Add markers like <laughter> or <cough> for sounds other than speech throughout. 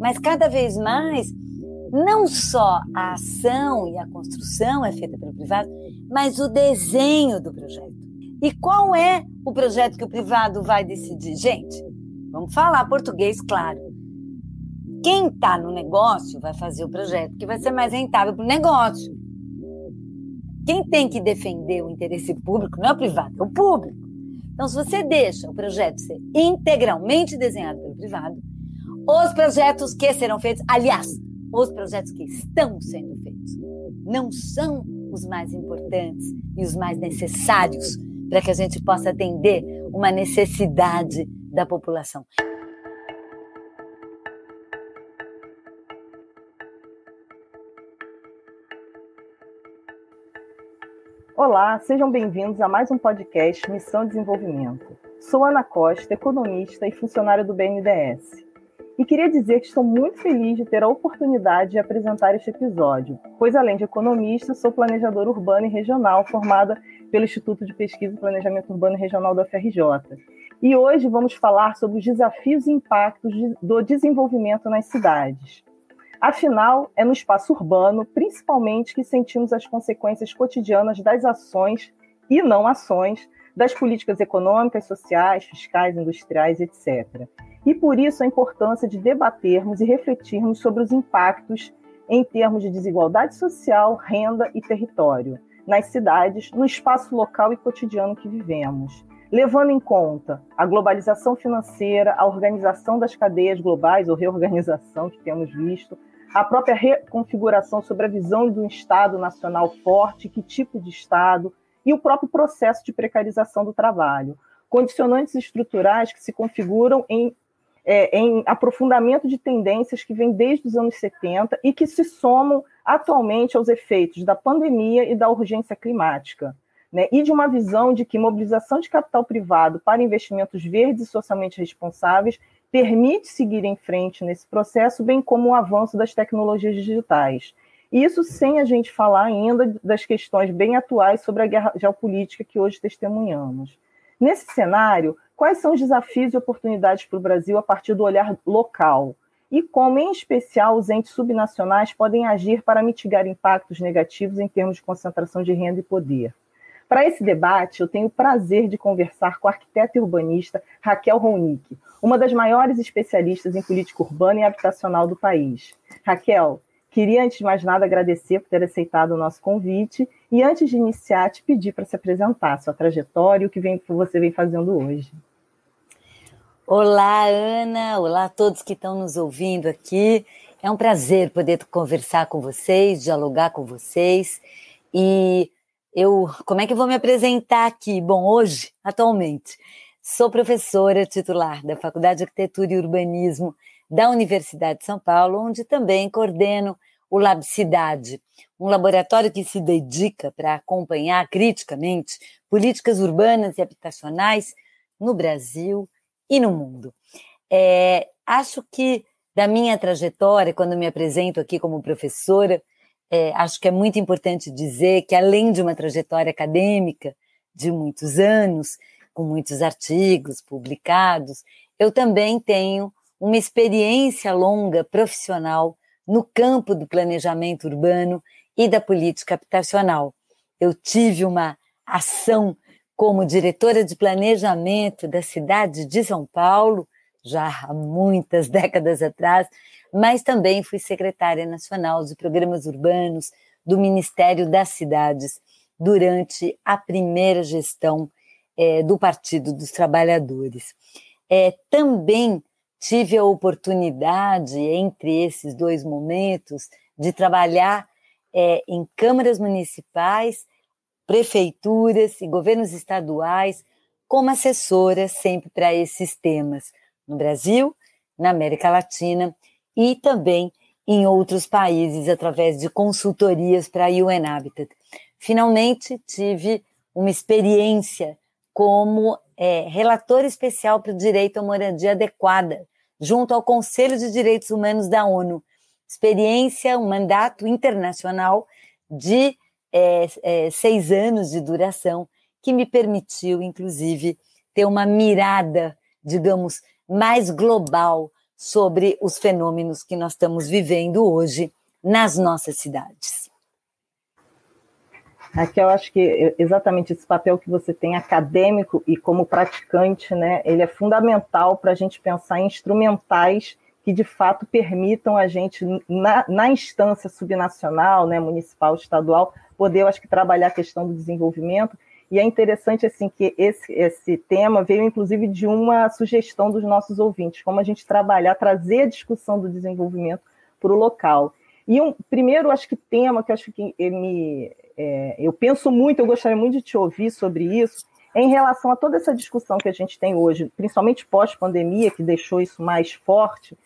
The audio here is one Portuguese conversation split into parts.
mas cada vez mais não só a ação e a construção é feita pelo privado, mas o desenho do projeto. E qual é o projeto que o privado vai decidir? Gente, vamos falar português claro. Quem está no negócio vai fazer o projeto que vai ser mais rentável para o negócio. Quem tem que defender o interesse público não é o privado, é o público. Então, se você deixa o projeto ser integralmente desenhado pelo privado, os projetos que serão feitos, aliás, os projetos que estão sendo feitos não são os mais importantes e os mais necessários para que a gente possa atender uma necessidade da população. Olá, sejam bem-vindos a mais um podcast Missão Desenvolvimento. Sou Ana Costa, economista e funcionária do BNDES. E queria dizer que estou muito feliz de ter a oportunidade de apresentar este episódio, pois além de economista, sou planejadora urbana e regional formada pelo Instituto de Pesquisa e Planejamento Urbano e Regional da FRJ. E hoje vamos falar sobre os desafios e impactos do desenvolvimento nas cidades. Afinal, é no espaço urbano, principalmente, que sentimos as consequências cotidianas das ações e não ações das políticas econômicas, sociais, fiscais, industriais, etc. E por isso a importância de debatermos e refletirmos sobre os impactos em termos de desigualdade social, renda e território nas cidades, no espaço local e cotidiano que vivemos, levando em conta a globalização financeira, a organização das cadeias globais ou reorganização que temos visto, a própria reconfiguração sobre a visão de um Estado nacional forte, que tipo de Estado, e o próprio processo de precarização do trabalho, condicionantes estruturais que se configuram em é, em aprofundamento de tendências que vêm desde os anos 70 e que se somam atualmente aos efeitos da pandemia e da urgência climática. Né, e de uma visão de que mobilização de capital privado para investimentos verdes e socialmente responsáveis permite seguir em frente nesse processo, bem como o avanço das tecnologias digitais. Isso sem a gente falar ainda das questões bem atuais sobre a guerra geopolítica que hoje testemunhamos. Nesse cenário, quais são os desafios e oportunidades para o Brasil a partir do olhar local? E como, em especial, os entes subnacionais podem agir para mitigar impactos negativos em termos de concentração de renda e poder? Para esse debate, eu tenho o prazer de conversar com a arquiteta e urbanista Raquel Ronick, uma das maiores especialistas em política urbana e habitacional do país. Raquel, Queria, antes de mais nada, agradecer por ter aceitado o nosso convite e, antes de iniciar, te pedir para se apresentar, sua trajetória e o que vem, você vem fazendo hoje. Olá, Ana. Olá a todos que estão nos ouvindo aqui. É um prazer poder conversar com vocês, dialogar com vocês. E eu, como é que eu vou me apresentar aqui? Bom, hoje, atualmente, sou professora titular da Faculdade de Arquitetura e Urbanismo da Universidade de São Paulo, onde também coordeno o Lab Cidade, um laboratório que se dedica para acompanhar criticamente políticas urbanas e habitacionais no Brasil e no mundo. É, acho que da minha trajetória, quando me apresento aqui como professora, é, acho que é muito importante dizer que, além de uma trajetória acadêmica de muitos anos, com muitos artigos publicados, eu também tenho uma experiência longa profissional no campo do planejamento urbano e da política habitacional. Eu tive uma ação como diretora de planejamento da cidade de São Paulo, já há muitas <laughs> décadas atrás, mas também fui secretária nacional de programas urbanos do Ministério das Cidades durante a primeira gestão é, do Partido dos Trabalhadores. É, também tive a oportunidade, entre esses dois momentos, de trabalhar é, em câmaras municipais, prefeituras e governos estaduais como assessora sempre para esses temas, no Brasil, na América Latina e também em outros países, através de consultorias para a UN Habitat. Finalmente, tive uma experiência como é, relator especial para o direito à moradia adequada, junto ao Conselho de Direitos Humanos da ONU. Experiência, um mandato internacional de é, é, seis anos de duração, que me permitiu, inclusive, ter uma mirada, digamos, mais global sobre os fenômenos que nós estamos vivendo hoje nas nossas cidades. Aqui eu acho que exatamente esse papel que você tem acadêmico e como praticante, né, ele é fundamental para a gente pensar em instrumentais que de fato permitam a gente, na, na instância subnacional, né, municipal, estadual, poder, eu acho que, trabalhar a questão do desenvolvimento. E é interessante assim que esse, esse tema veio, inclusive, de uma sugestão dos nossos ouvintes, como a gente trabalhar, trazer a discussão do desenvolvimento para o local. E um primeiro, acho que tema que eu acho que me, é, eu penso muito, eu gostaria muito de te ouvir sobre isso, é em relação a toda essa discussão que a gente tem hoje, principalmente pós-pandemia, que deixou isso mais forte,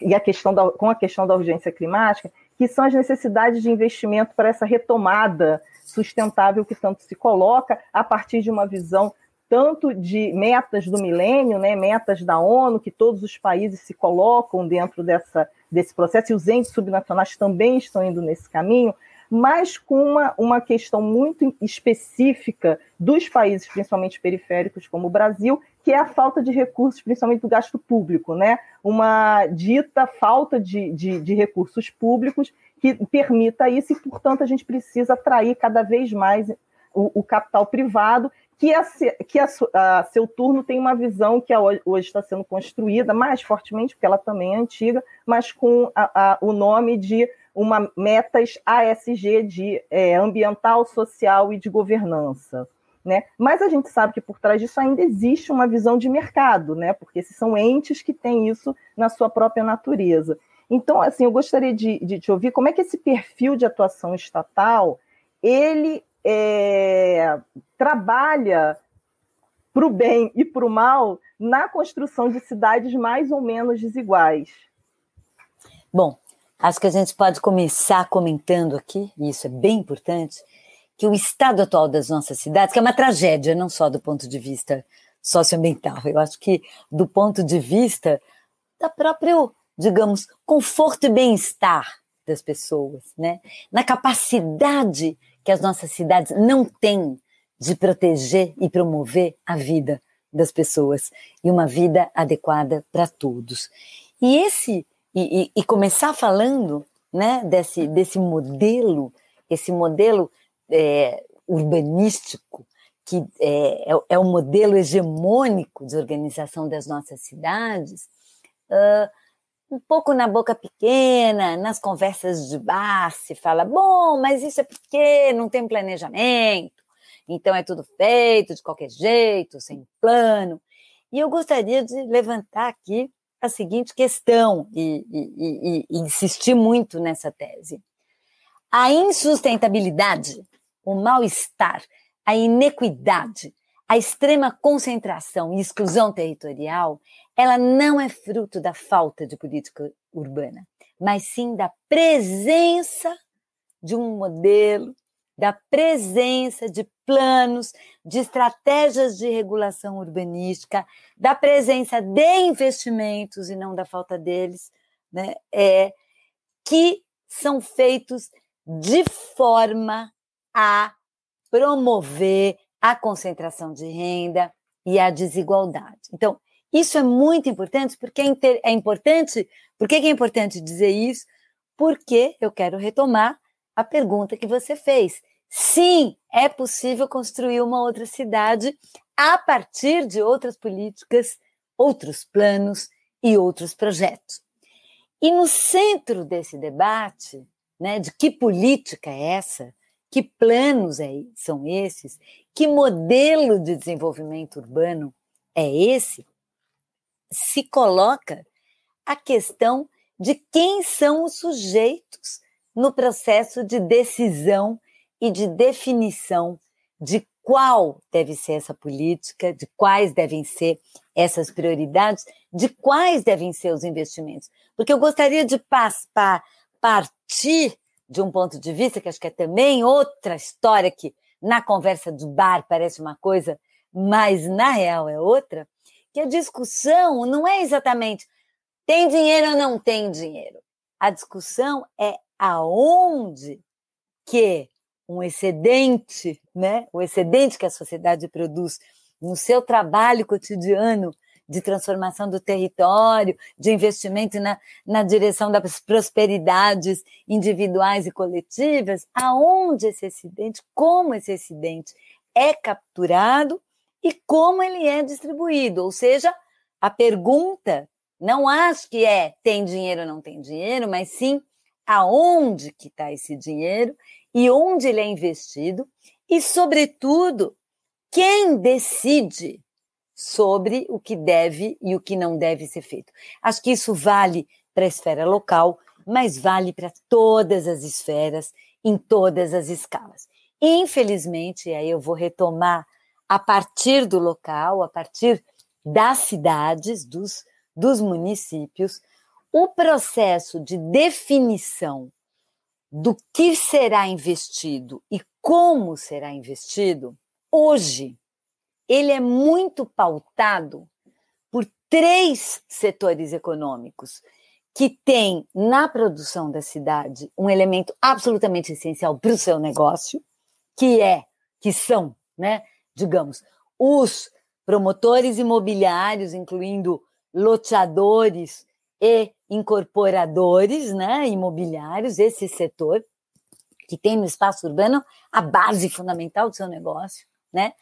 e a questão da, com a questão da urgência climática, que são as necessidades de investimento para essa retomada sustentável que tanto se coloca a partir de uma visão tanto de metas do milênio, né, metas da ONU, que todos os países se colocam dentro dessa, desse processo, e os entes subnacionais também estão indo nesse caminho, mas com uma, uma questão muito específica dos países, principalmente periféricos, como o Brasil, que é a falta de recursos, principalmente do gasto público, né? Uma dita falta de, de, de recursos públicos que permita isso, e, portanto, a gente precisa atrair cada vez mais o, o capital privado, que, a, que a, a, seu turno tem uma visão que hoje está sendo construída mais fortemente, porque ela também é antiga, mas com a, o nome de uma metas ASG de é, ambiental, social e de governança. Né? Mas a gente sabe que por trás disso ainda existe uma visão de mercado, né? porque esses são entes que têm isso na sua própria natureza. Então, assim, eu gostaria de, de te ouvir como é que esse perfil de atuação estatal ele é, trabalha para o bem e para o mal na construção de cidades mais ou menos desiguais. Bom, acho que a gente pode começar comentando aqui, e isso é bem importante, que o estado atual das nossas cidades, que é uma tragédia, não só do ponto de vista socioambiental, eu acho que do ponto de vista da próprio, digamos, conforto e bem-estar das pessoas, né? Na capacidade que as nossas cidades não têm de proteger e promover a vida das pessoas e uma vida adequada para todos. E esse e, e, e, começar falando, né, desse desse modelo, esse modelo é, urbanístico que é, é, é, o modelo hegemônico de organização das nossas cidades. Uh, um pouco na boca pequena, nas conversas de bar, se fala: bom, mas isso é porque não tem planejamento, então é tudo feito de qualquer jeito, sem plano. E eu gostaria de levantar aqui a seguinte questão e, e, e, e insistir muito nessa tese. A insustentabilidade, o mal-estar, a inequidade, a extrema concentração e exclusão territorial ela não é fruto da falta de política urbana, mas sim da presença de um modelo, da presença de planos, de estratégias de regulação urbanística, da presença de investimentos e não da falta deles, né? É que são feitos de forma a promover a concentração de renda e a desigualdade. Então, isso é muito importante, porque é, é importante. Por que é importante dizer isso? Porque eu quero retomar a pergunta que você fez. Sim, é possível construir uma outra cidade a partir de outras políticas, outros planos e outros projetos. E no centro desse debate, né, de que política é essa, que planos é, são esses, que modelo de desenvolvimento urbano é esse, se coloca a questão de quem são os sujeitos no processo de decisão e de definição de qual deve ser essa política, de quais devem ser essas prioridades, de quais devem ser os investimentos. Porque eu gostaria de partir de um ponto de vista que acho que é também outra história que na conversa do bar parece uma coisa, mas na real é outra, que a discussão não é exatamente tem dinheiro ou não tem dinheiro. A discussão é aonde que um excedente, né, o excedente que a sociedade produz no seu trabalho cotidiano de transformação do território, de investimento na, na direção das prosperidades individuais e coletivas, aonde esse acidente, como esse acidente é capturado e como ele é distribuído. Ou seja, a pergunta não acho que é tem dinheiro ou não tem dinheiro, mas sim aonde que está esse dinheiro e onde ele é investido e, sobretudo, quem decide sobre o que deve e o que não deve ser feito. Acho que isso vale para a esfera local, mas vale para todas as esferas, em todas as escalas. Infelizmente, e aí eu vou retomar a partir do local, a partir das cidades, dos, dos municípios, o processo de definição do que será investido e como será investido, hoje, ele é muito pautado por três setores econômicos que têm na produção da cidade um elemento absolutamente essencial para o seu negócio, que é, que são, né, digamos, os promotores imobiliários, incluindo loteadores e incorporadores né, imobiliários, esse setor, que tem no espaço urbano a base fundamental do seu negócio, né?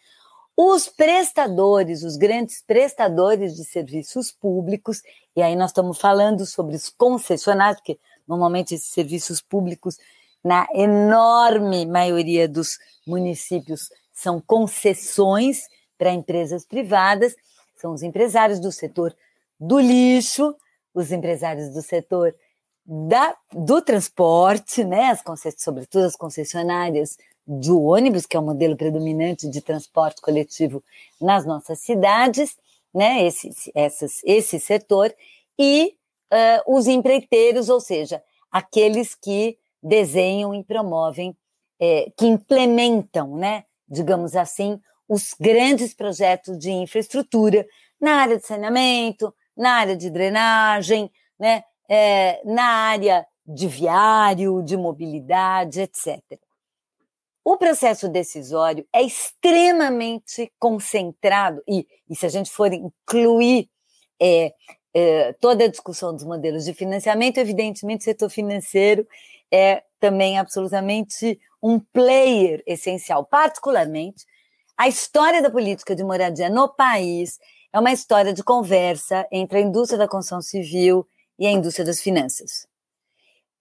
Os prestadores, os grandes prestadores de serviços públicos, e aí nós estamos falando sobre os concessionários, porque normalmente esses serviços públicos, na enorme maioria dos municípios, são concessões para empresas privadas, são os empresários do setor do lixo, os empresários do setor da, do transporte, né, as sobretudo as concessionárias do ônibus, que é o modelo predominante de transporte coletivo nas nossas cidades, né, esse, essas, esse setor, e uh, os empreiteiros, ou seja, aqueles que desenham e promovem, é, que implementam, né, digamos assim, os grandes projetos de infraestrutura na área de saneamento, na área de drenagem, né, é, na área de viário, de mobilidade, etc. O processo decisório é extremamente concentrado, e, e se a gente for incluir é, é, toda a discussão dos modelos de financiamento, evidentemente o setor financeiro é também absolutamente um player essencial, particularmente a história da política de moradia no país é uma história de conversa entre a indústria da construção civil e a indústria das finanças.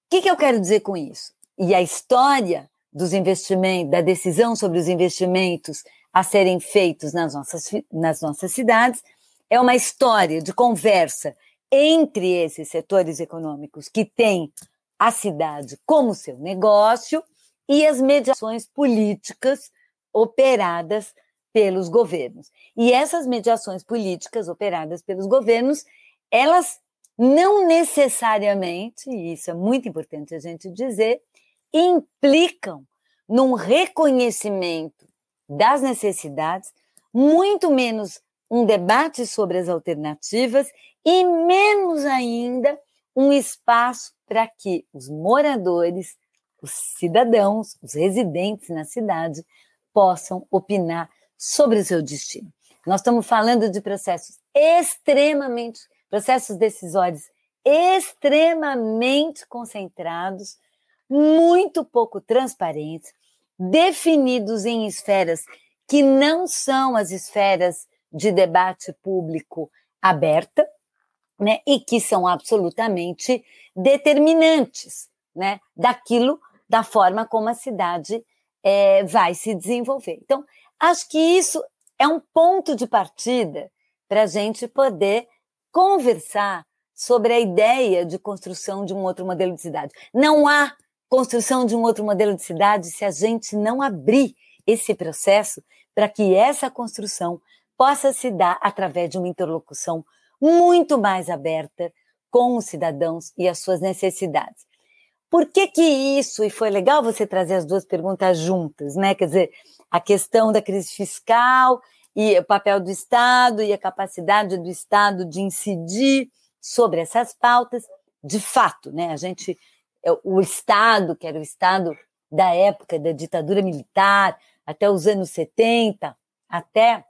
O que, que eu quero dizer com isso? E a história dos investimentos, da decisão sobre os investimentos a serem feitos nas nossas, nas nossas cidades, é uma história de conversa entre esses setores econômicos que têm a cidade como seu negócio e as mediações políticas operadas pelos governos. E essas mediações políticas operadas pelos governos, elas não necessariamente, e isso é muito importante a gente dizer, implicam num reconhecimento das necessidades, muito menos um debate sobre as alternativas e menos ainda um espaço para que os moradores, os cidadãos, os residentes na cidade possam opinar sobre o seu destino. Nós estamos falando de processos extremamente, processos decisórios extremamente concentrados, muito pouco transparentes, definidos em esferas que não são as esferas de debate público aberta, né, e que são absolutamente determinantes, né, daquilo, da forma como a cidade é, vai se desenvolver. Então, Acho que isso é um ponto de partida para a gente poder conversar sobre a ideia de construção de um outro modelo de cidade. Não há construção de um outro modelo de cidade se a gente não abrir esse processo para que essa construção possa se dar através de uma interlocução muito mais aberta com os cidadãos e as suas necessidades. Por que que isso, e foi legal você trazer as duas perguntas juntas, né? Quer dizer, a questão da crise fiscal e o papel do Estado e a capacidade do Estado de incidir sobre essas pautas, de fato, né? A gente, o Estado, que era o Estado da época da ditadura militar, até os anos 70, até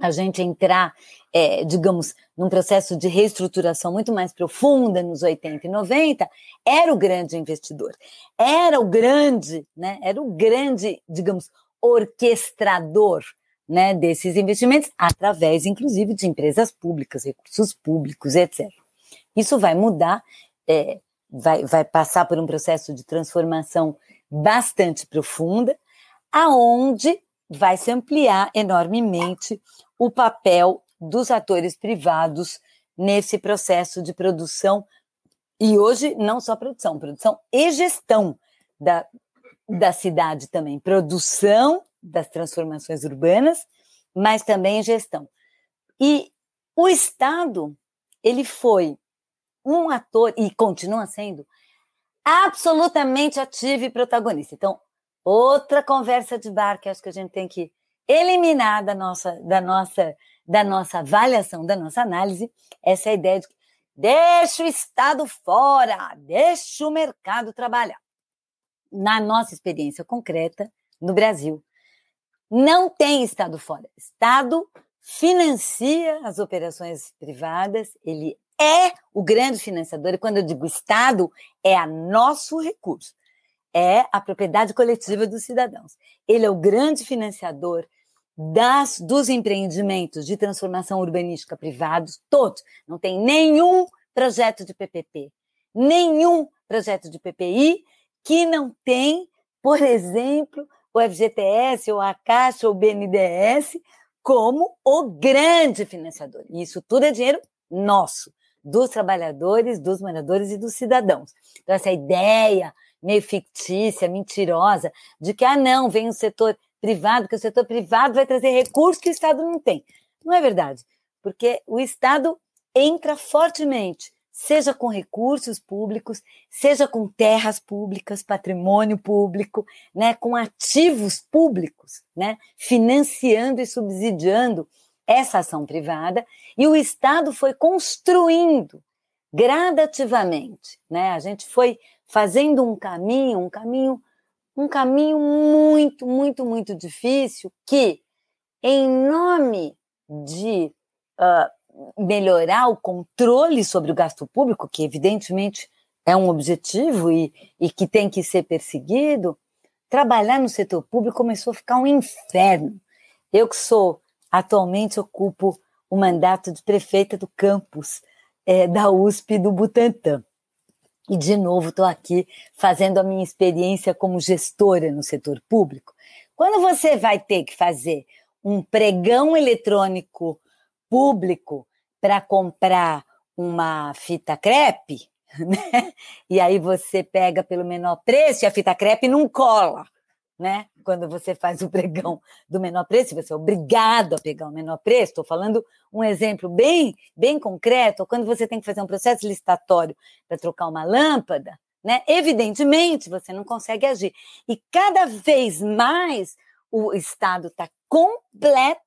a gente entrar, é, digamos, num processo de reestruturação muito mais profunda nos 80 e 90, era o grande investidor, era o grande, né, era o grande, digamos, orquestrador né, desses investimentos, através, inclusive, de empresas públicas, recursos públicos, etc. Isso vai mudar, é, vai, vai passar por um processo de transformação bastante profunda, aonde vai se ampliar enormemente o papel dos atores privados nesse processo de produção e hoje não só produção, produção e gestão da, da cidade também, produção das transformações urbanas, mas também gestão. E o Estado, ele foi um ator, e continua sendo, absolutamente ativo e protagonista. Então, outra conversa de bar que acho que a gente tem que eliminar da nossa, da nossa, da nossa avaliação, da nossa análise, essa ideia de que deixa o Estado fora, deixa o mercado trabalhar. Na nossa experiência concreta, no Brasil, não tem Estado fora. Estado financia as operações privadas, ele é o grande financiador, e quando eu digo Estado, é a nosso recurso, é a propriedade coletiva dos cidadãos. Ele é o grande financiador das, dos empreendimentos de transformação urbanística privados, todos. Não tem nenhum projeto de PPP, nenhum projeto de PPI que não tem, por exemplo, o FGTS, ou a Caixa, ou o BNDES, como o grande financiador. E isso tudo é dinheiro nosso, dos trabalhadores, dos moradores e dos cidadãos. Então, essa ideia meio fictícia, mentirosa, de que, ah, não, vem o setor privado, que o setor privado vai trazer recursos que o Estado não tem. Não é verdade, porque o Estado entra fortemente seja com recursos públicos, seja com terras públicas, patrimônio público, né, com ativos públicos, né, financiando e subsidiando essa ação privada, e o Estado foi construindo gradativamente, né? A gente foi fazendo um caminho, um caminho, um caminho muito, muito, muito difícil que, em nome de uh, melhorar o controle sobre o gasto público, que evidentemente é um objetivo e, e que tem que ser perseguido, trabalhar no setor público começou a ficar um inferno. Eu que sou, atualmente ocupo o mandato de prefeita do campus é, da USP do Butantã. E, de novo, estou aqui fazendo a minha experiência como gestora no setor público. Quando você vai ter que fazer um pregão eletrônico público para comprar uma fita crepe, <laughs> né? E aí você pega pelo menor preço e a fita crepe não cola, né? Quando você faz o pregão do menor preço, você é obrigado a pegar o menor preço. Estou falando um exemplo bem, bem concreto. Quando você tem que fazer um processo licitatório para trocar uma lâmpada, né? Evidentemente você não consegue agir. E cada vez mais o Estado está completamente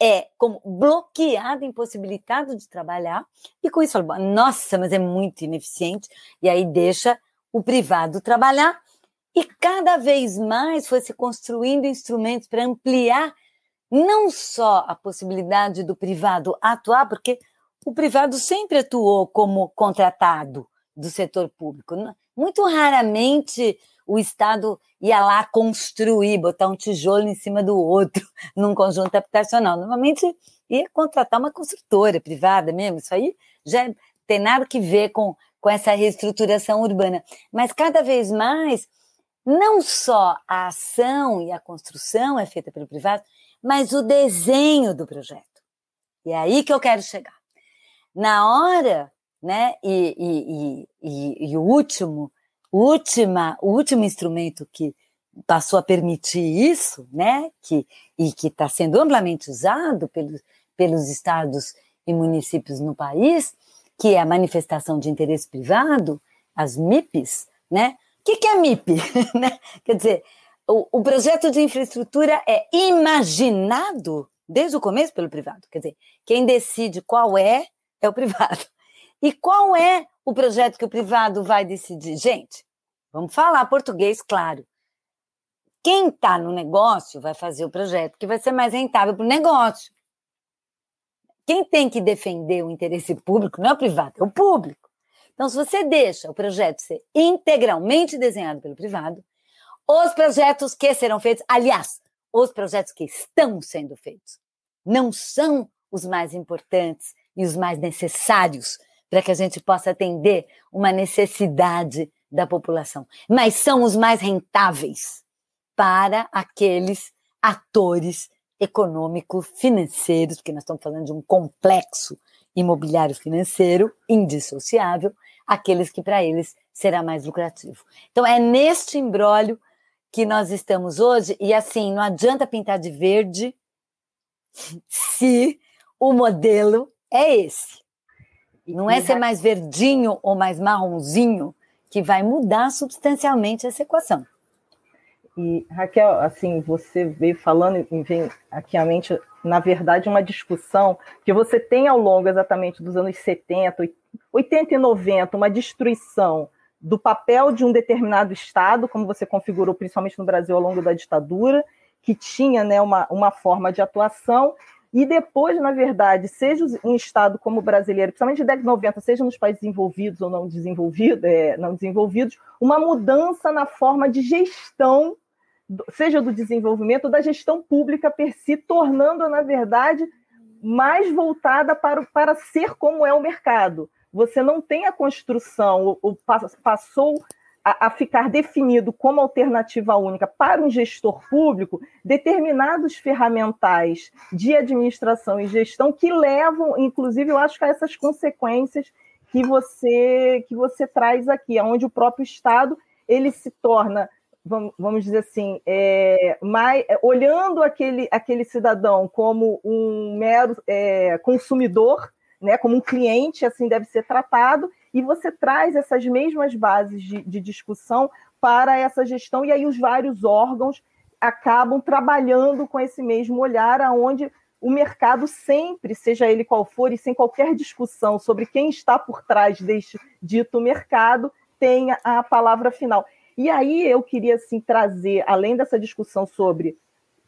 é como bloqueado, impossibilitado de trabalhar, e com isso fala, nossa, mas é muito ineficiente, e aí deixa o privado trabalhar, e cada vez mais foi se construindo instrumentos para ampliar não só a possibilidade do privado atuar, porque o privado sempre atuou como contratado do setor público. Muito raramente o Estado ia lá construir, botar um tijolo em cima do outro <laughs> num conjunto habitacional. Normalmente ia contratar uma construtora privada mesmo. Isso aí já tem nada que ver com, com essa reestruturação urbana. Mas cada vez mais, não só a ação e a construção é feita pelo privado, mas o desenho do projeto. E é aí que eu quero chegar. Na hora, né, e, e, e, e o último última, o último instrumento que passou a permitir isso, né, que, e que está sendo amplamente usado pelos, pelos estados e municípios no país, que é a manifestação de interesse privado, as MIPs, né? O que, que é MIP? <laughs> né? Quer dizer, o, o projeto de infraestrutura é imaginado desde o começo pelo privado. Quer dizer, quem decide qual é, é o privado. E qual é o projeto que o privado vai decidir? Gente, vamos falar português, claro. quem está no negócio vai fazer o projeto que vai ser mais rentável para o negócio. Quem tem que defender o interesse público não é o privado, é o público. Então, se você deixa o projeto ser integralmente desenhado pelo privado, os projetos que serão feitos, aliás, os projetos que estão sendo feitos, não são os mais importantes e os mais necessários para que a gente possa atender uma necessidade da população, mas são os mais rentáveis para aqueles atores econômico-financeiros, porque nós estamos falando de um complexo imobiliário financeiro indissociável, aqueles que para eles será mais lucrativo. Então é neste embrólio que nós estamos hoje, e assim, não adianta pintar de verde se o modelo é esse. Não é ser mais verdinho ou mais marronzinho que vai mudar substancialmente essa equação. E, Raquel, assim, você veio falando, vem aqui à mente, na verdade, uma discussão que você tem ao longo exatamente dos anos 70, 80 e 90, uma destruição do papel de um determinado Estado, como você configurou principalmente no Brasil ao longo da ditadura, que tinha né, uma, uma forma de atuação, e depois, na verdade, seja um Estado como o brasileiro, principalmente de década de 90, seja nos países desenvolvidos ou não desenvolvidos, é, não desenvolvidos, uma mudança na forma de gestão, seja do desenvolvimento ou da gestão pública per si, tornando, na verdade, mais voltada para, para ser como é o mercado. Você não tem a construção, o, o passou a, a, ficar definido como alternativa única para um gestor público determinados ferramentais de administração e gestão que levam, inclusive, eu acho que a essas consequências que você que você traz aqui, onde o próprio Estado ele se torna vamos dizer assim, é, mais, é, olhando aquele, aquele cidadão como um mero é, consumidor, né, como um cliente, assim deve ser tratado, e você traz essas mesmas bases de, de discussão para essa gestão, e aí os vários órgãos acabam trabalhando com esse mesmo olhar, aonde o mercado sempre, seja ele qual for, e sem qualquer discussão sobre quem está por trás deste dito mercado, tenha a palavra final. E aí eu queria assim trazer, além dessa discussão sobre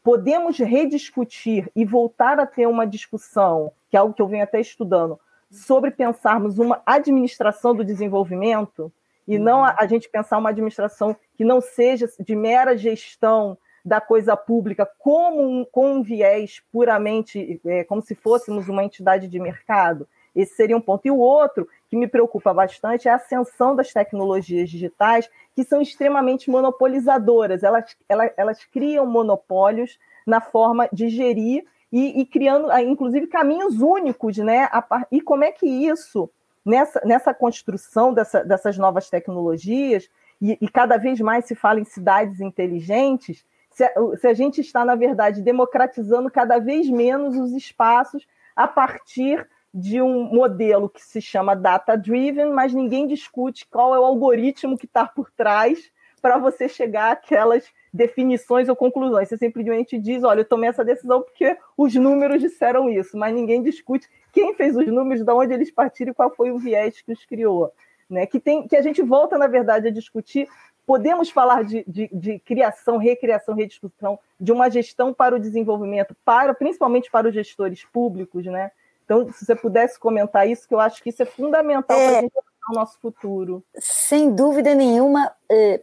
podemos rediscutir e voltar a ter uma discussão, que é algo que eu venho até estudando, sobre pensarmos uma administração do desenvolvimento e não a, a, gente pensar uma administração que não seja de mera gestão da coisa pública como um, com um viés puramente é, como se fôssemos uma entidade de mercado. Esse seria um ponto. E o outro que me preocupa bastante é a ascensão das tecnologias digitais, que são extremamente monopolizadoras. Elas, elas, elas criam monopólios na forma de gerir e, e criando, ah, inclusive, caminhos únicos, né? E como é que isso, nessa, nessa construção dessa, dessas novas tecnologias, e, e, cada vez mais se fala em cidades inteligentes, se a, se a gente está, na verdade, democratizando cada vez menos os espaços a partir de um modelo que se chama data-driven, mas ninguém discute qual é o algoritmo que está por trás para você chegar àquelas definições ou conclusões. Você simplesmente diz, olha, eu tomei essa decisão porque os números disseram isso, mas ninguém discute quem fez os números, de onde eles partiram e qual foi o viés que os criou. Né? Que, tem, que a gente volta, na verdade, a discutir. Podemos falar de, de, de criação, recriação, rediscussão, de uma gestão para o desenvolvimento, para principalmente para os gestores públicos, né? Então, se você pudesse comentar isso, que eu acho que isso é fundamental é, para a gente o nosso futuro. Sem dúvida nenhuma, é,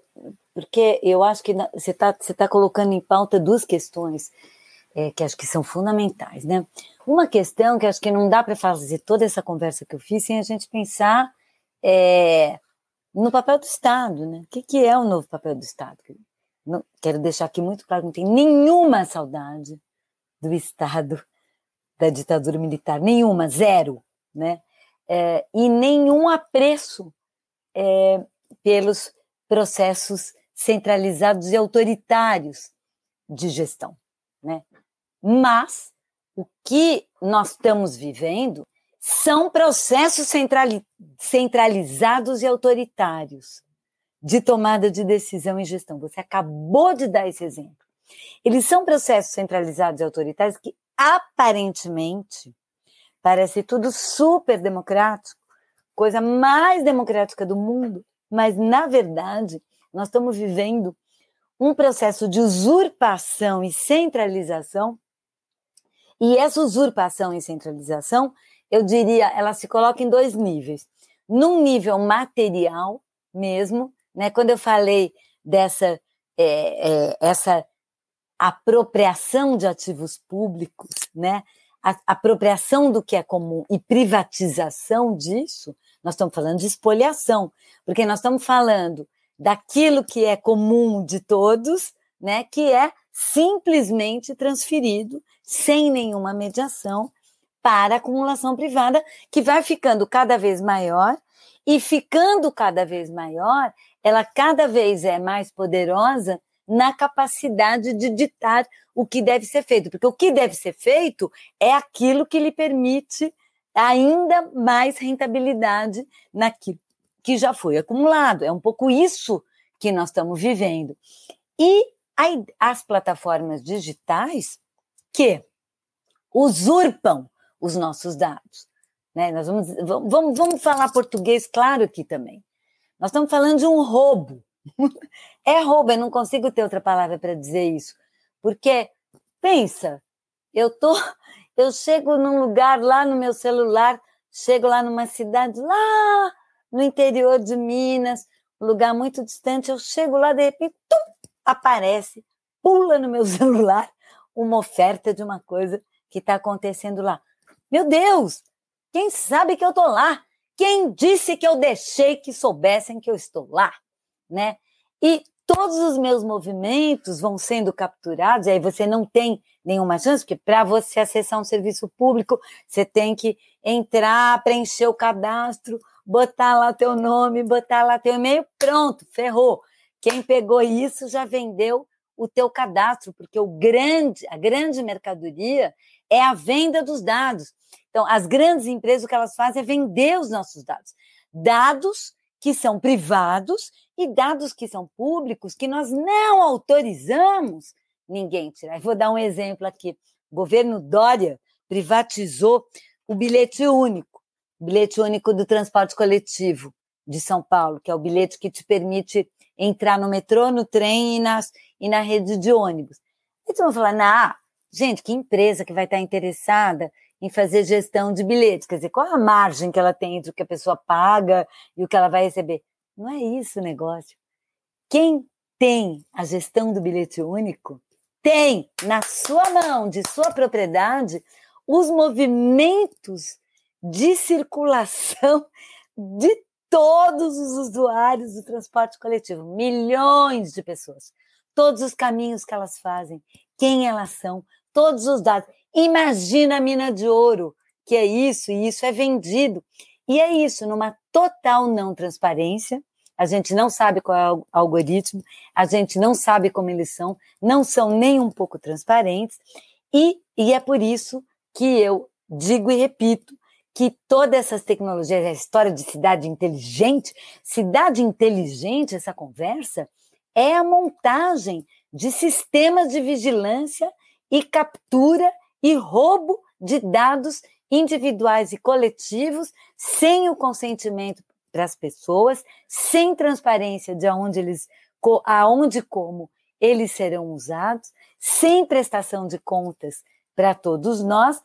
porque eu acho que você está você tá colocando em pauta duas questões é, que acho que são fundamentais, né? Uma questão que acho que não dá para fazer toda essa conversa que eu fiz sem a gente pensar é, no papel do Estado, né? O que, que é o novo papel do Estado? Não, quero deixar aqui muito claro, não tem nenhuma saudade do Estado da ditadura militar, nenhuma, zero, né? É, e nenhum apreço é, pelos processos centralizados e autoritários de gestão, né? Mas o que nós estamos vivendo são processos centrali centralizados e autoritários de tomada de decisão e gestão. Você acabou de dar esse exemplo. Eles são processos centralizados e autoritários que aparentemente parece tudo super democrático, coisa mais democrática do mundo, mas na verdade nós estamos vivendo um processo de usurpação e centralização. E essa usurpação e centralização, eu diria, ela se coloca em dois níveis. Num nível material mesmo, né? Quando eu falei dessa é, é, essa apropriação de ativos públicos, né? A apropriação do que é comum e privatização disso, nós estamos falando de espoliação, porque nós estamos falando daquilo que é comum de todos, né, que é simplesmente transferido sem nenhuma mediação para a acumulação privada, que vai ficando cada vez maior e ficando cada vez maior, ela cada vez é mais poderosa na capacidade de ditar o que deve ser feito, porque o que deve ser feito é aquilo que lhe permite ainda mais rentabilidade naquilo que já foi acumulado. É um pouco isso que nós estamos vivendo. E as plataformas digitais que usurpam os nossos dados. Né? Nós vamos, vamos, vamos falar português claro aqui também. Nós estamos falando de um roubo. <laughs> É roubo, eu não consigo ter outra palavra para dizer isso. Porque, pensa, eu tô, <laughs> eu chego num lugar lá no meu celular, chego lá numa cidade lá no interior de Minas, um lugar muito distante, eu chego lá, de repente, tum, aparece, pula no meu <laughs> celular uma oferta de uma coisa que está acontecendo lá. Meu Deus, quem sabe que eu estou lá? Quem disse que eu deixei que soubessem que eu estou lá? Né? E todos os meus movimentos vão sendo capturados, e aí você não tem nenhuma chance, porque para você acessar um serviço público, você tem que entrar, preencher o cadastro, botar lá teu nome, botar lá teu e-mail, pronto, ferrou. Quem pegou isso já vendeu o teu cadastro, porque o grande, a grande mercadoria é a venda dos dados. Então, as grandes empresas o que elas fazem é vender os nossos dados. Dados que são privados e dados que são públicos que nós não autorizamos ninguém tirar. Vou dar um exemplo aqui. O governo Dória privatizou o bilhete único bilhete único do transporte coletivo de São Paulo, que é o bilhete que te permite entrar no metrô, no trem e, nas, e na rede de ônibus. E tu vai falar, nah, gente, que empresa que vai estar interessada em fazer gestão de bilhetes? Quer dizer, qual a margem que ela tem entre o que a pessoa paga e o que ela vai receber? Não é isso o negócio. Quem tem a gestão do bilhete único tem na sua mão, de sua propriedade, os movimentos de circulação <laughs> de todos os usuários do transporte coletivo, milhões de pessoas, todos os caminhos que elas fazem, quem elas são, todos os dados. Imagina a mina de ouro, que é isso, e isso é vendido. E é isso, numa total não transparência, a gente não sabe qual é o algoritmo, a gente não sabe como eles são, não são nem um pouco transparentes, e, e é por isso que eu digo e repito que todas essas tecnologias, a história de cidade inteligente, cidade inteligente, essa conversa, é a montagem de sistemas de vigilância e captura e roubo de dados individuais e coletivos sem o consentimento para as pessoas, sem transparência de aonde eles, aonde e como eles serão usados, sem prestação de contas para todos nós.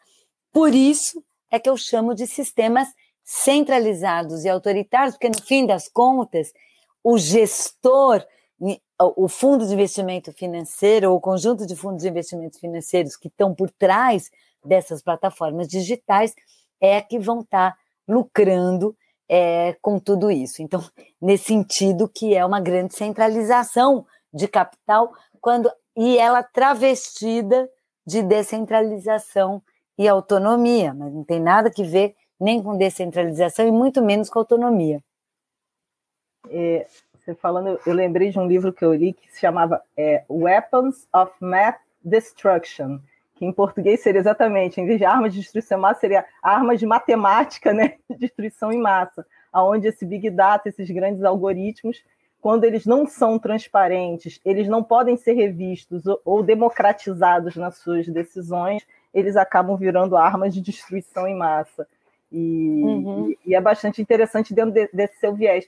Por isso, é que eu chamo de sistemas centralizados e autoritários, porque no fim das contas, o gestor, o fundo de investimento financeiro, ou o conjunto de fundos de investimentos financeiros que estão por trás dessas plataformas digitais, é que vão estar tá lucrando é, com tudo isso. Então, <laughs> nesse sentido que é uma grande centralização de capital, quando e ela travestida de descentralização e autonomia, mas não tem nada que ver nem com descentralização e muito menos com autonomia. É, você falando, eu lembrei de um livro que eu li que se chamava é, Weapons of Math Destruction, que em português seria exatamente, em vez de armas de destruição em massa, seria armas de matemática, né, <laughs> de destruição em massa, aonde esse big data, esses grandes algoritmos, quando eles não são transparentes, eles não podem ser revistos ou, ou democratizados nas suas decisões, eles acabam virando armas de destruição em massa. E, uhum. e, e é bastante interessante dentro de, desse seu viés.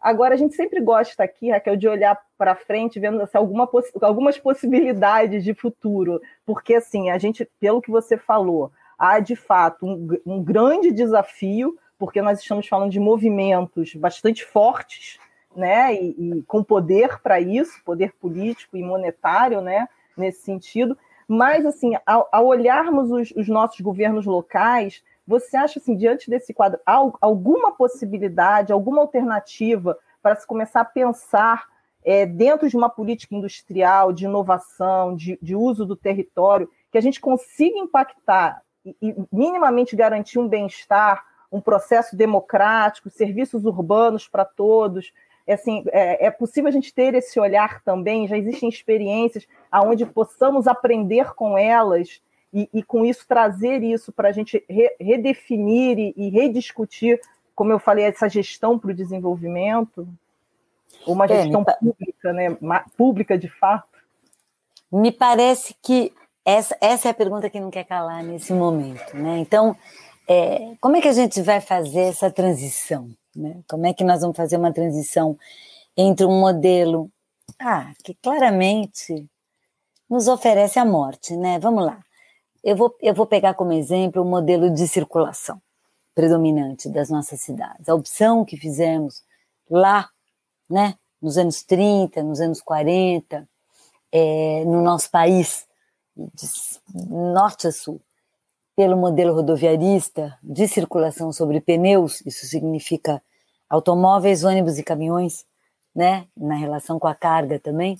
Agora, a gente sempre gosta aqui, Raquel, de olhar para frente, vendo assim, alguma, algumas possibilidades de futuro, porque, assim, a gente, pelo que você falou, há de fato um, um grande desafio, porque nós estamos falando de movimentos bastante fortes, né, e, e com poder para isso, poder político e monetário, né, nesse sentido. Mas, assim, ao, ao olharmos os, os nossos governos locais, você acha, assim, diante desse quadro, alguma possibilidade, alguma alternativa para se começar a pensar é, dentro de uma política industrial, de inovação, de, de, uso do território, que a gente consiga impactar e, e minimamente garantir um bem-estar, um processo democrático, serviços urbanos para todos. É, assim, é, é, possível a gente ter esse olhar também, já existem experiências aonde possamos aprender com elas e, e com isso trazer isso para a gente re, redefinir e, e, rediscutir, como eu falei, essa gestão para o desenvolvimento, uma é, gestão pública, né, pública de fato? Me parece que essa, essa é a pergunta que não quer calar nesse momento. Né? Então, é, como é que a gente vai fazer essa transição? Né? Como é que nós vamos fazer uma transição entre um modelo ah, que claramente nos oferece a morte, né? Vamos lá. Eu vou, eu vou pegar como exemplo o modelo de circulação predominante das nossas cidades. A opção que fizemos lá, né, nos anos 30, nos anos 40, é, no nosso país, de norte a sul, pelo modelo rodoviarista de circulação sobre pneus, isso significa automóveis, ônibus e caminhões, né, na relação com a carga também,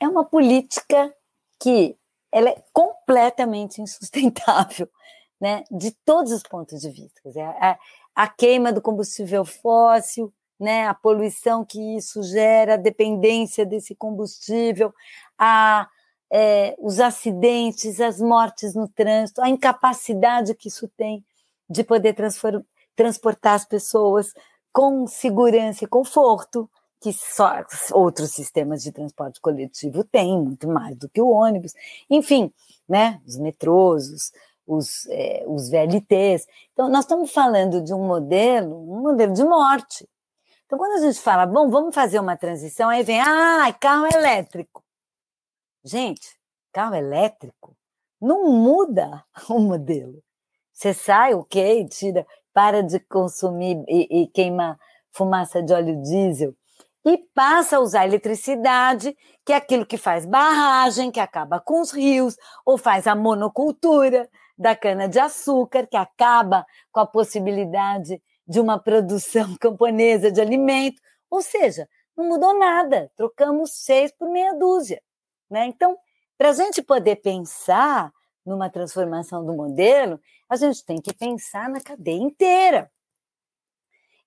é uma política que ela é completamente insustentável, <laughs> né, de todos os pontos de vista. Dizer, a, a, queima do combustível fóssil, né, a poluição que isso gera, a dependência desse combustível, a, é, os acidentes, as mortes no trânsito, a incapacidade que isso tem de poder transportar as pessoas com segurança e conforto, que só outros sistemas de transporte coletivo têm, muito mais do que o ônibus. Enfim, né, os metrôs, os, os, é, os VLTs. Então, nós estamos falando de um modelo, um modelo de morte. Então, quando a gente fala, bom, vamos fazer uma transição, aí vem, ah, carro elétrico. Gente, carro elétrico não muda <laughs> o modelo. Você sai, ok, tira, para de consumir e, e queima fumaça de óleo diesel e passa a usar eletricidade, que é aquilo que faz barragem, que acaba com os rios, ou faz a monocultura da cana-de-açúcar, que acaba com a possibilidade de uma produção <laughs> camponesa de alimento. Ou seja, não mudou nada, trocamos seis por meia dúzia. Né? Então, para a gente poder pensar numa transformação do modelo, a gente tem que pensar na cadeia inteira.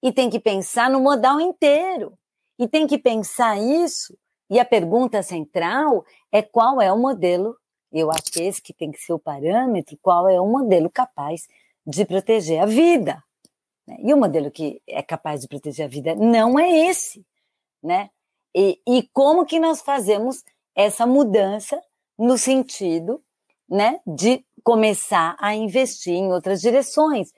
E tem que pensar no modal inteiro. E tem que pensar isso, e a pergunta central é qual é o modelo, eu acho que esse que tem que ser o parâmetro, qual é o modelo capaz de proteger a vida. Né? E o modelo que é capaz de proteger a vida não é esse, né? E, e como que nós fazemos essa mudança no sentido né, de começar a investir em outras direções,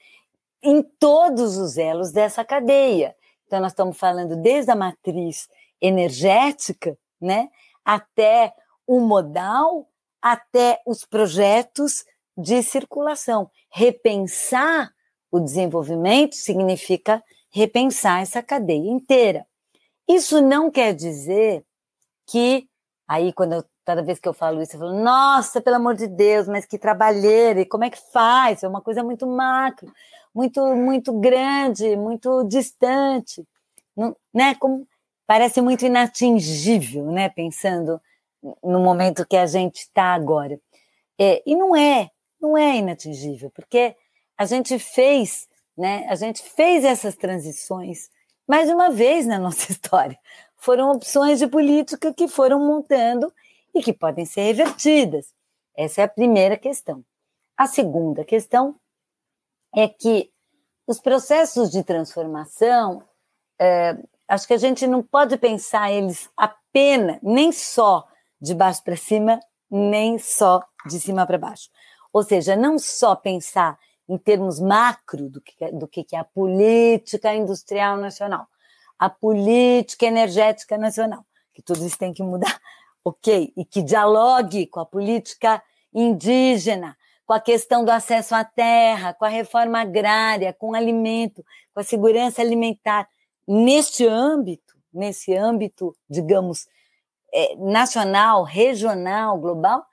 em todos os elos dessa cadeia. Então, nós estamos falando desde a matriz energética, né, até o modal, até os projetos de circulação. Repensar o desenvolvimento significa repensar essa cadeia inteira. Isso não quer dizer que, aí, quando eu, toda vez que eu falo isso, eu falo, nossa, pelo amor de Deus, mas que trabalheira, e como é que faz? É uma coisa muito macro muito muito grande, muito distante, não, né? Como parece muito inatingível, né? Pensando no momento que a gente está agora. É, e não é, não é inatingível, porque a gente fez, né? A gente fez essas transições mais uma vez na <laughs> nossa história. Foram opções de política que foram montando e que podem ser revertidas. Essa é a primeira questão. A segunda questão é que os processos de transformação, é, acho que a gente não pode pensar eles apenas, nem só de baixo para cima, nem só de cima para baixo. Ou seja, não só pensar em termos macro do que, do que é a política industrial nacional. a política energética nacional, que tudo isso tem que mudar, <laughs> ok? E que dialogue com a política indígena, com a questão do acesso à terra, com a reforma agrária, com o alimento, com a segurança alimentar. Neste âmbito, nesse âmbito, digamos, é, nacional, regional, global,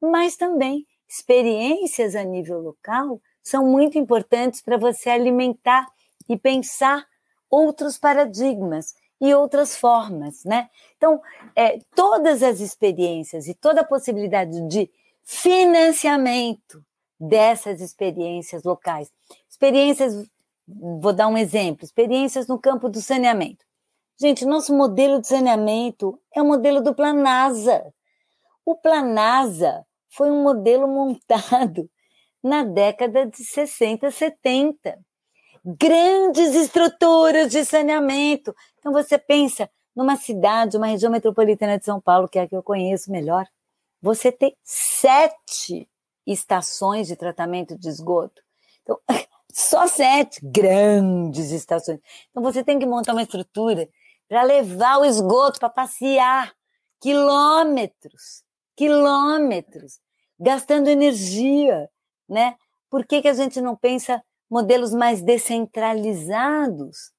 mas também experiências a nível local são muito importantes para você alimentar e pensar outros paradigmas e outras formas, né? Então, é, todas as experiências e toda a possibilidade de financiamento dessas experiências locais, experiências, vou dar um exemplo, experiências no campo do saneamento. Gente, nosso modelo de saneamento é o modelo do Planasa. O Planasa foi um modelo <laughs> montado na década de 60, 70. Grandes estruturas de saneamento. Então, você pensa numa cidade, uma região metropolitana de São Paulo, que é a que eu conheço melhor, você tem sete estações de tratamento de esgoto. Então, <laughs> só sete grandes estações. Então, você tem que montar uma estrutura para levar o esgoto para passear quilômetros, quilômetros, gastando energia né? Por que, que a gente não pensa modelos mais descentralizados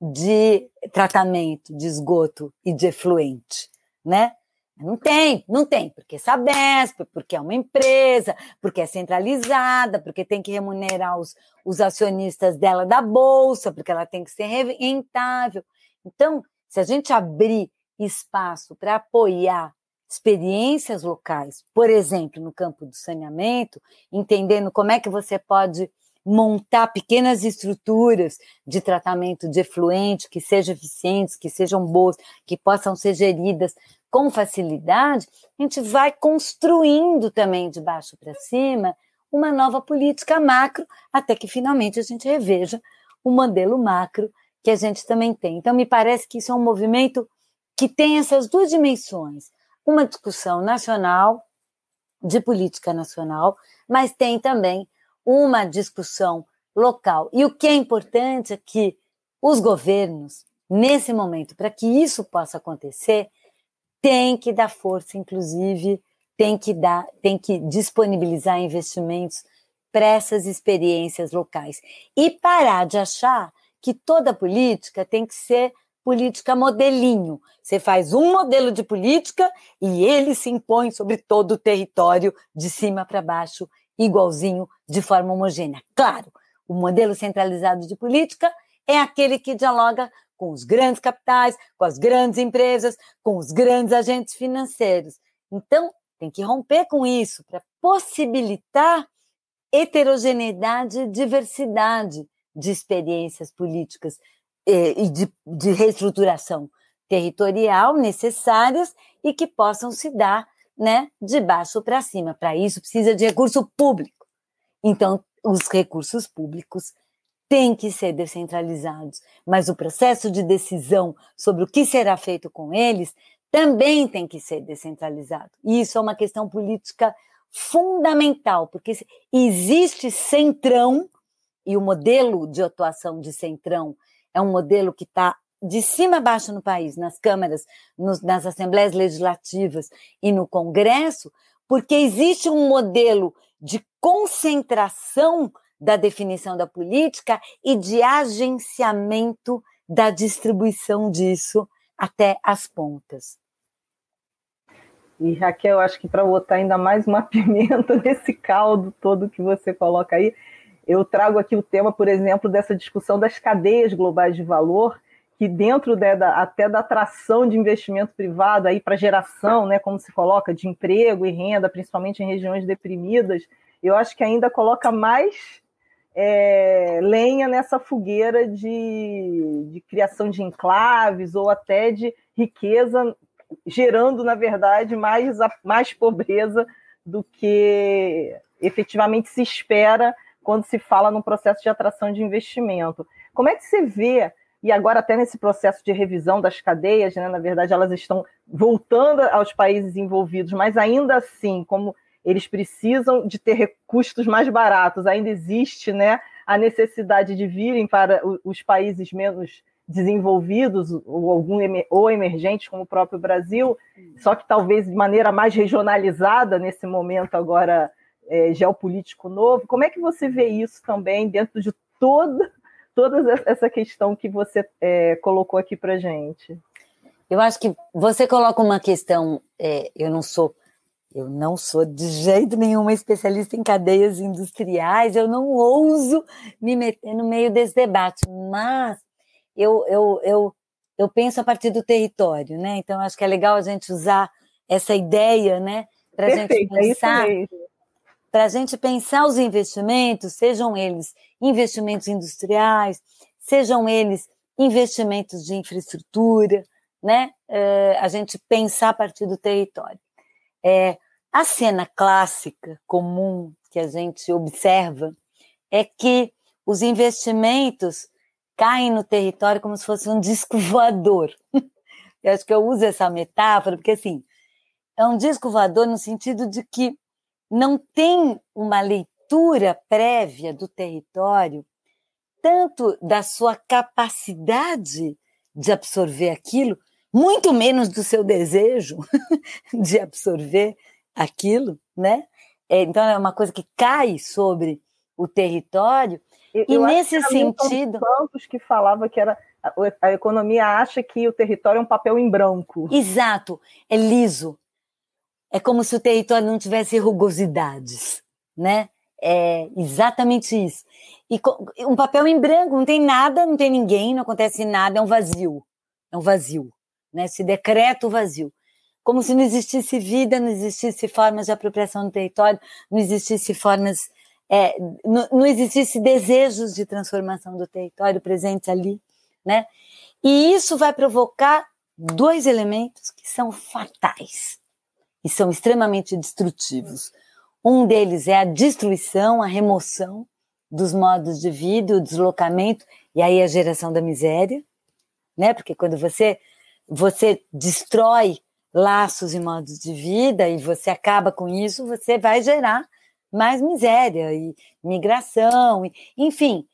de tratamento de esgoto e de efluente, né? Não tem, não tem, porque é Sabesp, porque é uma empresa, porque é centralizada, porque tem que remunerar os, os acionistas dela da bolsa, porque ela tem que ser rentável. Então, se a gente abrir espaço para apoiar experiências locais, por exemplo, no campo do saneamento, entendendo como é que você pode montar pequenas estruturas de tratamento de efluente que sejam eficientes, que sejam boas, que possam ser geridas com facilidade, a gente vai construindo também de baixo para cima uma nova política macro, até que finalmente a gente reveja o modelo macro que a gente também tem. Então, me parece que isso é um movimento que tem essas duas dimensões uma discussão nacional, de política nacional, mas tem também uma discussão local. E o que é importante é que os governos, nesse momento, para que isso possa acontecer, tem que dar força, inclusive, tem que dar, tem que disponibilizar investimentos para essas experiências locais e parar de achar que toda política tem que ser política modelinho. Você faz um modelo de política e ele se impõe sobre todo o território, de cima para baixo, igualzinho, de forma homogênea. Claro, o modelo centralizado de política é aquele que dialoga com os grandes capitais, com as grandes empresas, com os grandes agentes financeiros. Então, tem que romper com isso para possibilitar heterogeneidade e diversidade de experiências políticas, e de, de reestruturação territorial necessárias e que possam se dar né, de baixo para cima. Para isso, precisa de recurso público. Então, os recursos públicos têm que ser descentralizados, mas o processo de decisão sobre o que será feito com eles também tem que ser descentralizado. E isso é uma questão política fundamental, porque existe centrão, e o modelo de atuação de centrão é um modelo que está de cima a baixo no país, nas câmaras, nos, nas assembleias legislativas e no Congresso, porque existe um modelo de concentração da definição da política e de agenciamento da distribuição disso até as pontas. E Raquel, acho que para botar ainda mais uma <laughs> pimenta nesse caldo todo que você coloca aí, eu trago aqui o tema, por exemplo, dessa discussão das cadeias globais de valor, que dentro da, até da atração de investimento privado aí para geração, né, como se coloca, de emprego e renda, principalmente em regiões deprimidas, eu acho que ainda coloca mais é, lenha nessa fogueira de, de criação de enclaves ou até de riqueza, gerando, na verdade, mais, mais pobreza do que efetivamente se espera quando se fala num processo de atração de investimento. Como é que você vê, e agora até nesse processo de revisão das cadeias, né, na verdade elas estão voltando aos países envolvidos, mas ainda assim, como eles precisam de ter custos mais baratos, ainda existe né, a necessidade de virem para os países menos desenvolvidos ou algum ou emergentes como o próprio Brasil, só que talvez de maneira mais regionalizada nesse momento agora é, geopolítico novo. Como é que você vê isso também dentro de toda toda essa questão que você é, colocou aqui para gente? Eu acho que você coloca uma questão. É, eu não sou eu não sou de jeito nenhum especialista em cadeias industriais, eu não ouso me meter no meio desse debate, mas eu, eu, eu, eu penso a partir do território, né? Então, acho que é legal a gente usar essa ideia, né? Para a gente é pensar. É para a gente pensar os investimentos, sejam eles investimentos industriais, sejam eles investimentos de infraestrutura, né? Uh, a gente pensar a partir do território. É, a cena clássica, comum, que a gente observa, é que os investimentos caem no território como se fosse um disco <laughs> voador. Eu acho que eu uso essa metáfora, porque assim, é um disco voador no sentido de que não tem uma leitura prévia do território, tanto da sua capacidade de absorver aquilo, muito menos do seu desejo <laughs> de absorver aquilo, né? É, então é uma coisa que cai sobre o território. Eu, e eu nesse sentido. Campos que falava que era a economia acha que o território é um papel em branco. Exato, é liso. É como se o território não tivesse rugosidades, né? É exatamente isso. E um papel em branco, não tem nada, não tem ninguém, não acontece nada, é um vazio. É um vazio, né? Se decreta o vazio como se não existisse vida, não existisse formas de apropriação do território, não existisse formas, é, não, não existisse desejos de transformação do território presentes ali, né? E isso vai provocar dois elementos que são fatais e são extremamente destrutivos. Um deles é a destruição, a remoção dos modos de vida, o deslocamento e aí a geração da miséria, né? Porque quando você você destrói laços e modos de vida e você acaba com isso, você vai gerar mais miséria e migração, e, enfim.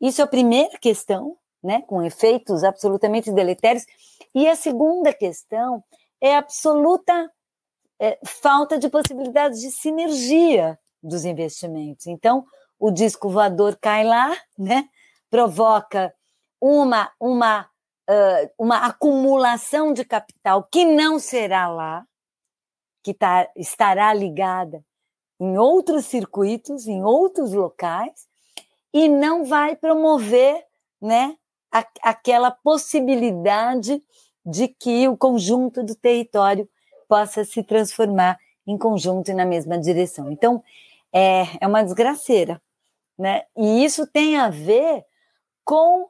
Isso é a primeira questão, né, com efeitos absolutamente deletérios. E a segunda questão é absoluta é, falta de possibilidades de sinergia dos investimentos. Então, o disco voador cai lá, né, provoca uma, uma uma acumulação de capital que não será lá, que tá, estará ligada em outros circuitos, em outros locais, e não vai promover né, a, aquela possibilidade de que o conjunto do território possa se transformar em conjunto e na mesma direção. Então, é, é uma desgraceira. Né? E isso tem a ver com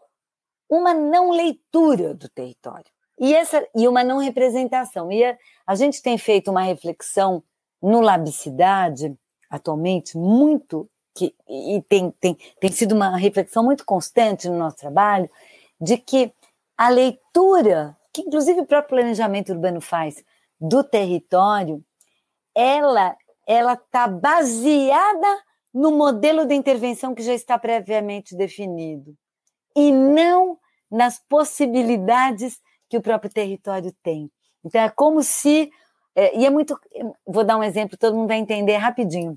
uma não leitura do território e, essa, e uma não representação. E a, a gente tem feito uma reflexão no Labicidade, atualmente, muito, que, e tem, tem, tem sido uma reflexão muito constante no nosso trabalho, de que a leitura, que inclusive o próprio planejamento urbano faz, do território, ela ela está baseada no modelo de intervenção que já está previamente definido e não nas possibilidades que o próprio território tem. Então, é como se. É, e é muito. Vou dar um exemplo, todo mundo vai entender rapidinho.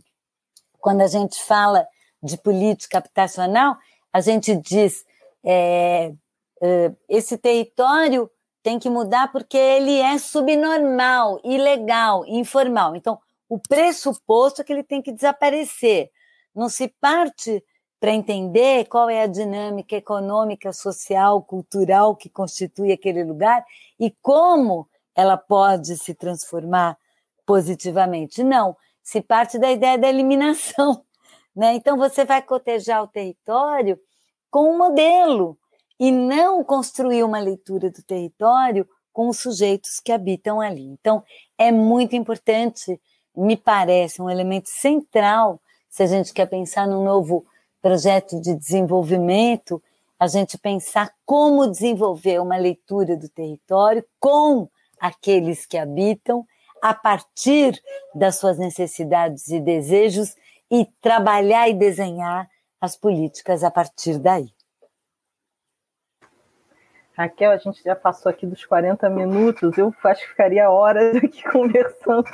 Quando a gente fala de política habitacional, a gente diz: é, é, esse território tem que mudar porque ele é subnormal, ilegal, informal. Então, o pressuposto é que ele tem que desaparecer. Não se parte para entender qual é a dinâmica econômica, social, cultural que constitui aquele lugar e como ela pode se transformar positivamente. Não, se parte da ideia da eliminação. <laughs> Né? Então, você vai cotejar o território com um modelo e não construir uma leitura do território com os sujeitos que habitam ali. Então, é muito importante, me parece, um elemento central se a gente quer pensar num novo projeto de desenvolvimento, a gente pensar como desenvolver uma leitura do território com aqueles que habitam, a partir das suas necessidades e desejos, e trabalhar e desenhar as políticas a partir daí. Raquel, a gente já passou aqui dos 40 minutos, eu acho que ficaria horas <laughs> aqui conversando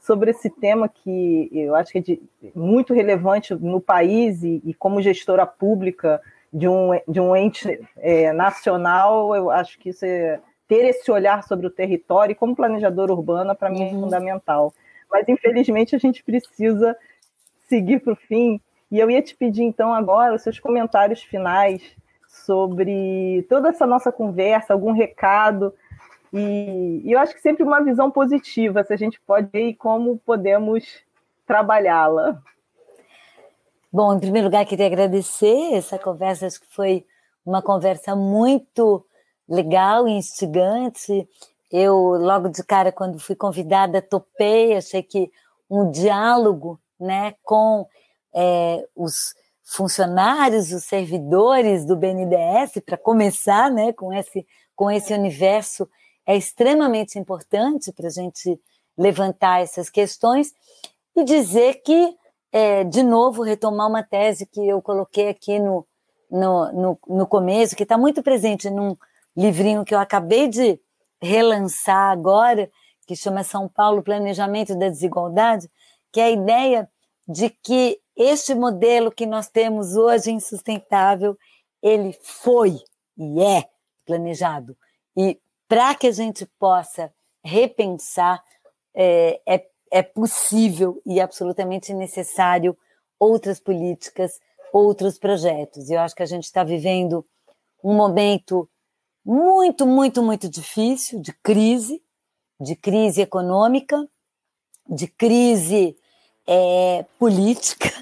sobre esse tema que eu acho que é de, muito relevante no país e, e, como gestora pública de um, de um ente é, nacional, eu acho que isso é, ter esse olhar sobre o território e como planejadora urbana, para mim, é uhum. fundamental. Mas, infelizmente, a gente precisa seguir para o fim. E eu ia te pedir, então, agora os seus comentários finais sobre toda essa nossa conversa, algum recado. E, e eu acho que sempre uma visão positiva, se a gente pode ver como podemos trabalhá-la. Bom, em primeiro lugar, queria agradecer essa conversa, acho que foi uma conversa muito legal e instigante. Eu, logo de cara, quando fui convidada, topei, achei que um diálogo né, com é, os funcionários, os servidores do BNDES, para começar né, com, esse, com esse universo, é extremamente importante para a gente levantar essas questões e dizer que, é, de novo, retomar uma tese que eu coloquei aqui no, no, no, no começo, que está muito presente num livrinho que eu acabei de relançar agora, que chama São Paulo Planejamento da Desigualdade, que é a ideia de que este modelo que nós temos hoje insustentável, ele foi e é planejado. E para que a gente possa repensar, é, é, é possível e absolutamente necessário outras políticas, outros projetos. Eu acho que a gente está vivendo um momento muito, muito, muito difícil de crise, de crise econômica, de crise é, política,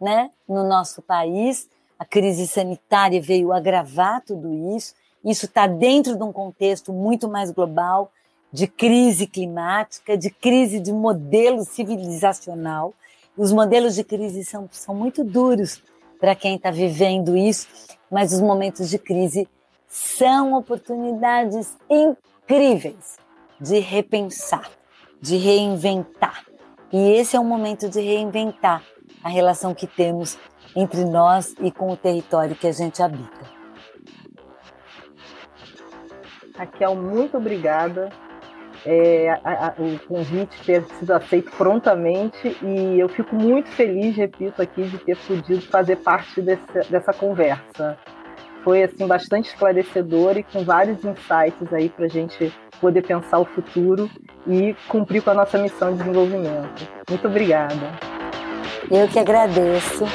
né, no nosso país. A crise sanitária veio agravar tudo isso. Isso está dentro de um contexto muito mais global de crise climática, de crise de modelo civilizacional. Os modelos de crise são, são muito duros para quem está vivendo isso, mas os momentos de crise são oportunidades incríveis de repensar, de reinventar. E esse é o momento de reinventar a relação que temos entre nós e com o território que a gente habita. Raquel, muito obrigada. É, a, a, o convite ter sido aceito prontamente e eu fico muito feliz, repito aqui, de ter podido fazer parte desse, dessa conversa foi assim bastante esclarecedor e com vários insights aí para a gente poder pensar o futuro e cumprir com a nossa missão de desenvolvimento. Muito obrigada. Eu que agradeço.